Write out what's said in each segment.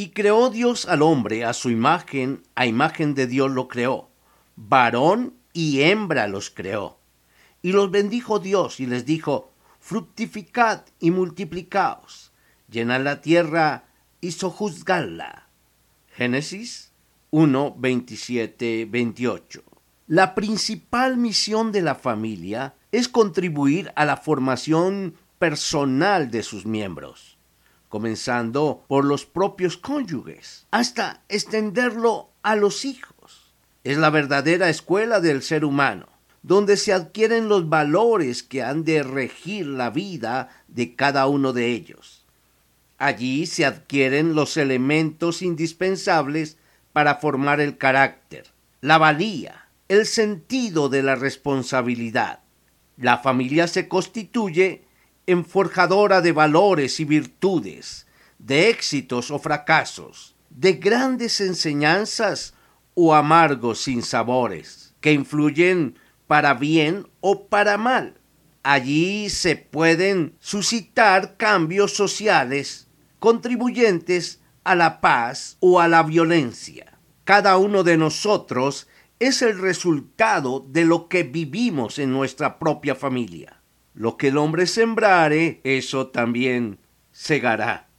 Y creó Dios al hombre a su imagen, a imagen de Dios lo creó. Varón y hembra los creó. Y los bendijo Dios y les dijo, fructificad y multiplicaos, llenad la tierra y sojuzgadla. Génesis 1, 27, 28. La principal misión de la familia es contribuir a la formación personal de sus miembros comenzando por los propios cónyuges, hasta extenderlo a los hijos. Es la verdadera escuela del ser humano, donde se adquieren los valores que han de regir la vida de cada uno de ellos. Allí se adquieren los elementos indispensables para formar el carácter, la valía, el sentido de la responsabilidad. La familia se constituye en forjadora de valores y virtudes, de éxitos o fracasos, de grandes enseñanzas o amargos sinsabores, que influyen para bien o para mal. Allí se pueden suscitar cambios sociales contribuyentes a la paz o a la violencia. Cada uno de nosotros es el resultado de lo que vivimos en nuestra propia familia. Lo que el hombre sembrare, eso también segará.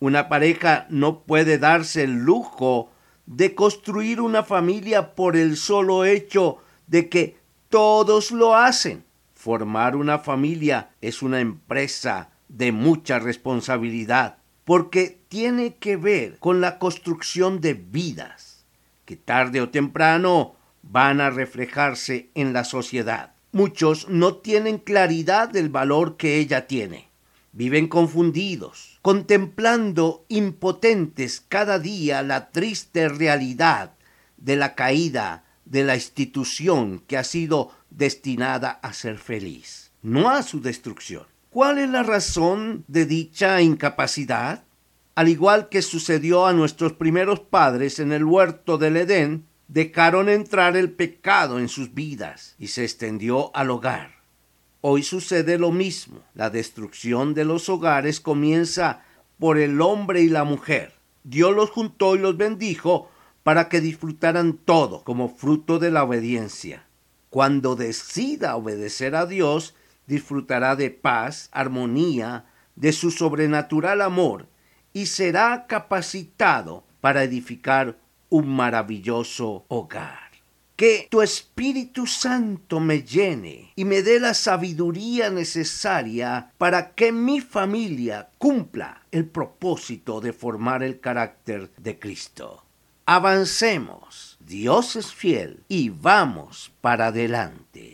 Una pareja no puede darse el lujo de construir una familia por el solo hecho de que todos lo hacen. Formar una familia es una empresa de mucha responsabilidad porque tiene que ver con la construcción de vidas que tarde o temprano van a reflejarse en la sociedad. Muchos no tienen claridad del valor que ella tiene. Viven confundidos, contemplando impotentes cada día la triste realidad de la caída de la institución que ha sido destinada a ser feliz, no a su destrucción. ¿Cuál es la razón de dicha incapacidad? Al igual que sucedió a nuestros primeros padres en el huerto del Edén, dejaron entrar el pecado en sus vidas y se extendió al hogar. Hoy sucede lo mismo. La destrucción de los hogares comienza por el hombre y la mujer. Dios los juntó y los bendijo para que disfrutaran todo como fruto de la obediencia. Cuando decida obedecer a Dios, disfrutará de paz, armonía, de su sobrenatural amor y será capacitado para edificar un maravilloso hogar. Que tu Espíritu Santo me llene y me dé la sabiduría necesaria para que mi familia cumpla el propósito de formar el carácter de Cristo. Avancemos, Dios es fiel y vamos para adelante.